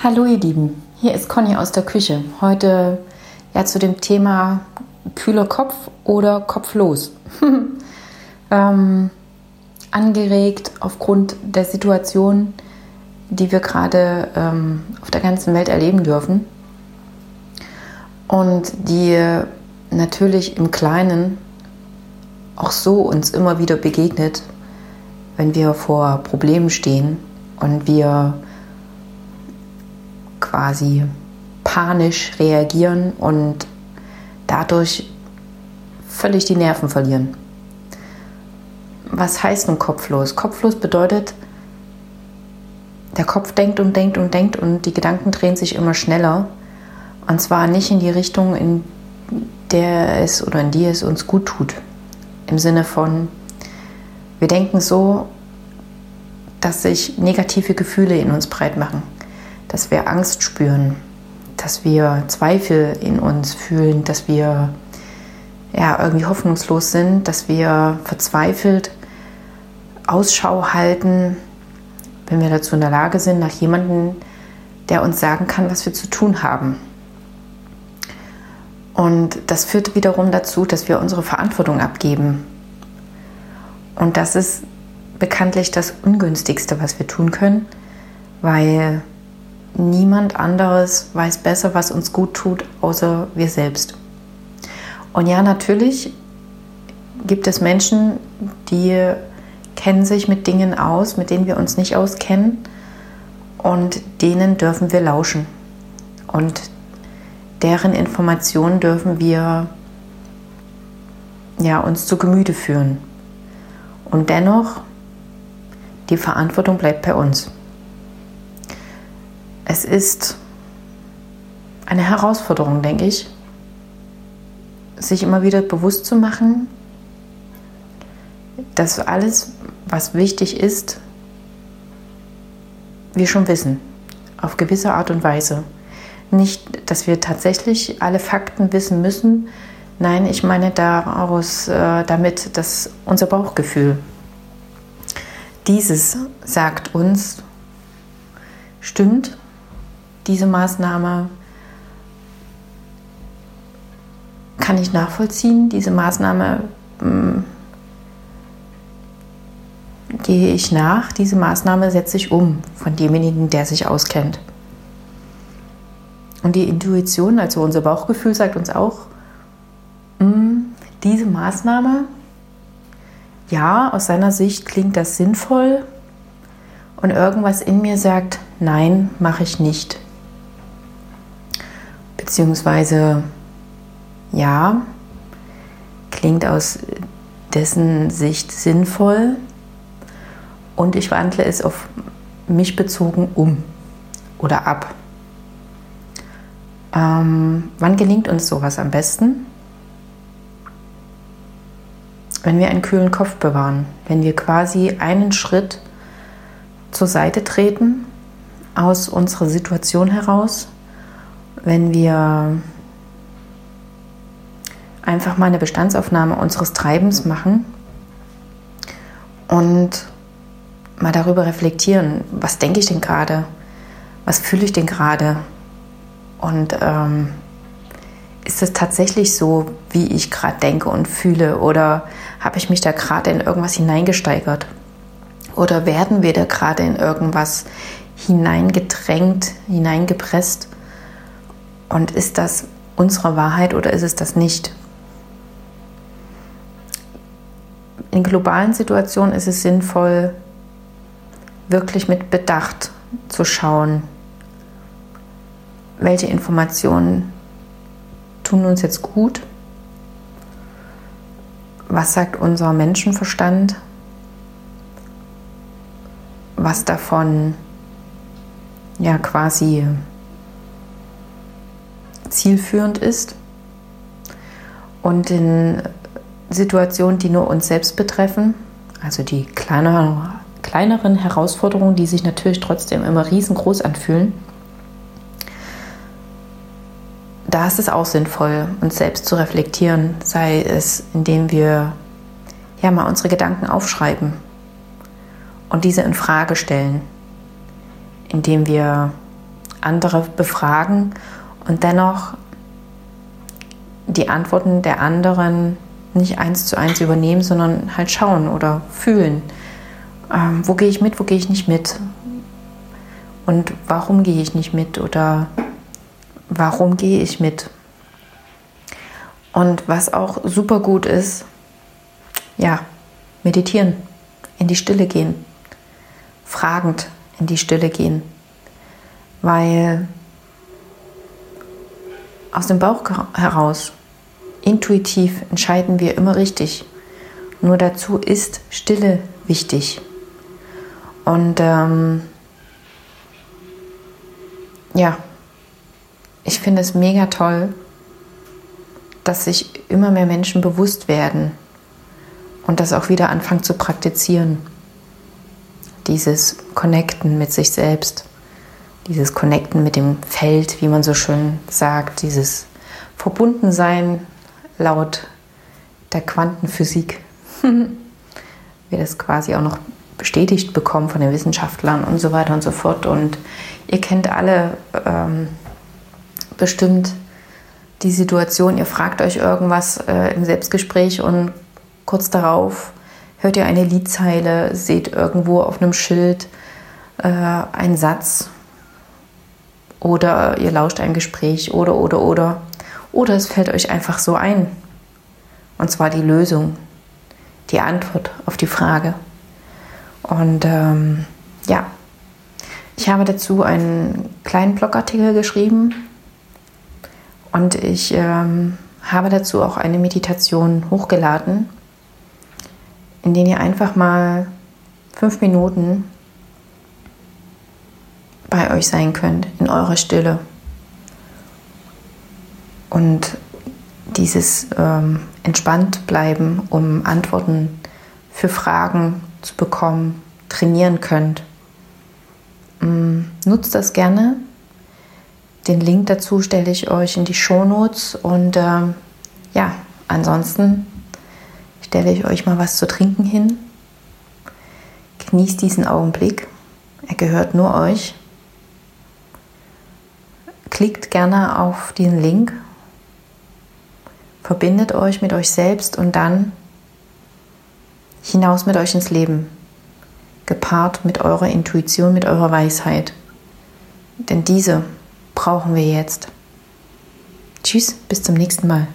Hallo ihr Lieben, hier ist Conny aus der Küche. Heute ja zu dem Thema kühler Kopf oder kopflos. ähm, angeregt aufgrund der Situation, die wir gerade ähm, auf der ganzen Welt erleben dürfen und die natürlich im Kleinen auch so uns immer wieder begegnet, wenn wir vor Problemen stehen und wir quasi panisch reagieren und dadurch völlig die Nerven verlieren. Was heißt nun kopflos? Kopflos bedeutet, der Kopf denkt und denkt und denkt und die Gedanken drehen sich immer schneller. Und zwar nicht in die Richtung, in der es oder in die es uns gut tut. Im Sinne von, wir denken so, dass sich negative Gefühle in uns breit machen dass wir Angst spüren, dass wir Zweifel in uns fühlen, dass wir ja, irgendwie hoffnungslos sind, dass wir verzweifelt Ausschau halten, wenn wir dazu in der Lage sind, nach jemandem, der uns sagen kann, was wir zu tun haben. Und das führt wiederum dazu, dass wir unsere Verantwortung abgeben. Und das ist bekanntlich das Ungünstigste, was wir tun können, weil niemand anderes weiß besser, was uns gut tut, außer wir selbst. Und ja, natürlich gibt es Menschen, die kennen sich mit Dingen aus, mit denen wir uns nicht auskennen und denen dürfen wir lauschen. Und deren Informationen dürfen wir ja, uns zu Gemüte führen. Und dennoch, die Verantwortung bleibt bei uns. Es ist eine Herausforderung, denke ich, sich immer wieder bewusst zu machen, dass alles, was wichtig ist, wir schon wissen, auf gewisse Art und Weise. Nicht, dass wir tatsächlich alle Fakten wissen müssen. Nein, ich meine daraus äh, damit, dass unser Bauchgefühl, dieses sagt uns, stimmt diese Maßnahme kann ich nachvollziehen. Diese Maßnahme hm, gehe ich nach. Diese Maßnahme setze ich um von demjenigen, der sich auskennt. Und die Intuition, also unser Bauchgefühl, sagt uns auch, mh, hm, diese Maßnahme, ja, aus seiner Sicht klingt das sinnvoll. Und irgendwas in mir sagt, nein, mache ich nicht beziehungsweise ja, klingt aus dessen Sicht sinnvoll und ich wandle es auf mich bezogen um oder ab. Ähm, wann gelingt uns sowas am besten? Wenn wir einen kühlen Kopf bewahren, wenn wir quasi einen Schritt zur Seite treten aus unserer Situation heraus wenn wir einfach mal eine Bestandsaufnahme unseres Treibens machen und mal darüber reflektieren, was denke ich denn gerade, was fühle ich denn gerade und ähm, ist es tatsächlich so, wie ich gerade denke und fühle oder habe ich mich da gerade in irgendwas hineingesteigert oder werden wir da gerade in irgendwas hineingedrängt, hineingepresst und ist das unsere Wahrheit oder ist es das nicht? In globalen Situationen ist es sinnvoll, wirklich mit Bedacht zu schauen, welche Informationen tun uns jetzt gut, was sagt unser Menschenverstand, was davon ja quasi zielführend ist. Und in Situationen, die nur uns selbst betreffen, also die kleineren, kleineren Herausforderungen, die sich natürlich trotzdem immer riesengroß anfühlen, da ist es auch sinnvoll, uns selbst zu reflektieren, sei es, indem wir ja mal unsere Gedanken aufschreiben und diese in Frage stellen, indem wir andere befragen und dennoch die Antworten der anderen nicht eins zu eins übernehmen, sondern halt schauen oder fühlen. Ähm, wo gehe ich mit, wo gehe ich nicht mit? Und warum gehe ich nicht mit oder warum gehe ich mit? Und was auch super gut ist, ja, meditieren, in die Stille gehen, fragend in die Stille gehen, weil aus dem Bauch heraus, intuitiv entscheiden wir immer richtig. Nur dazu ist Stille wichtig. Und ähm, ja, ich finde es mega toll, dass sich immer mehr Menschen bewusst werden und das auch wieder anfangen zu praktizieren. Dieses Connecten mit sich selbst, dieses Connecten mit dem Feld, wie man so schön sagt, dieses Verbundensein laut der Quantenphysik. Wir das quasi auch noch bestätigt bekommen von den Wissenschaftlern und so weiter und so fort. Und ihr kennt alle ähm, bestimmt die Situation, ihr fragt euch irgendwas äh, im Selbstgespräch und kurz darauf hört ihr eine Liedzeile, seht irgendwo auf einem Schild äh, einen Satz oder ihr lauscht ein Gespräch oder oder oder oder es fällt euch einfach so ein. Und zwar die Lösung, die Antwort auf die Frage. Und ähm, ja, ich habe dazu einen kleinen Blogartikel geschrieben und ich ähm, habe dazu auch eine Meditation hochgeladen, in der ihr einfach mal fünf Minuten bei euch sein könnt, in eurer Stille. Und dieses ähm, entspannt bleiben, um Antworten für Fragen zu bekommen, trainieren könnt. Mm, nutzt das gerne. Den Link dazu stelle ich euch in die Shownotes und ähm, ja, ansonsten stelle ich euch mal was zu trinken hin. Genießt diesen Augenblick. Er gehört nur euch. Klickt gerne auf den Link. Verbindet euch mit euch selbst und dann hinaus mit euch ins Leben, gepaart mit eurer Intuition, mit eurer Weisheit. Denn diese brauchen wir jetzt. Tschüss, bis zum nächsten Mal.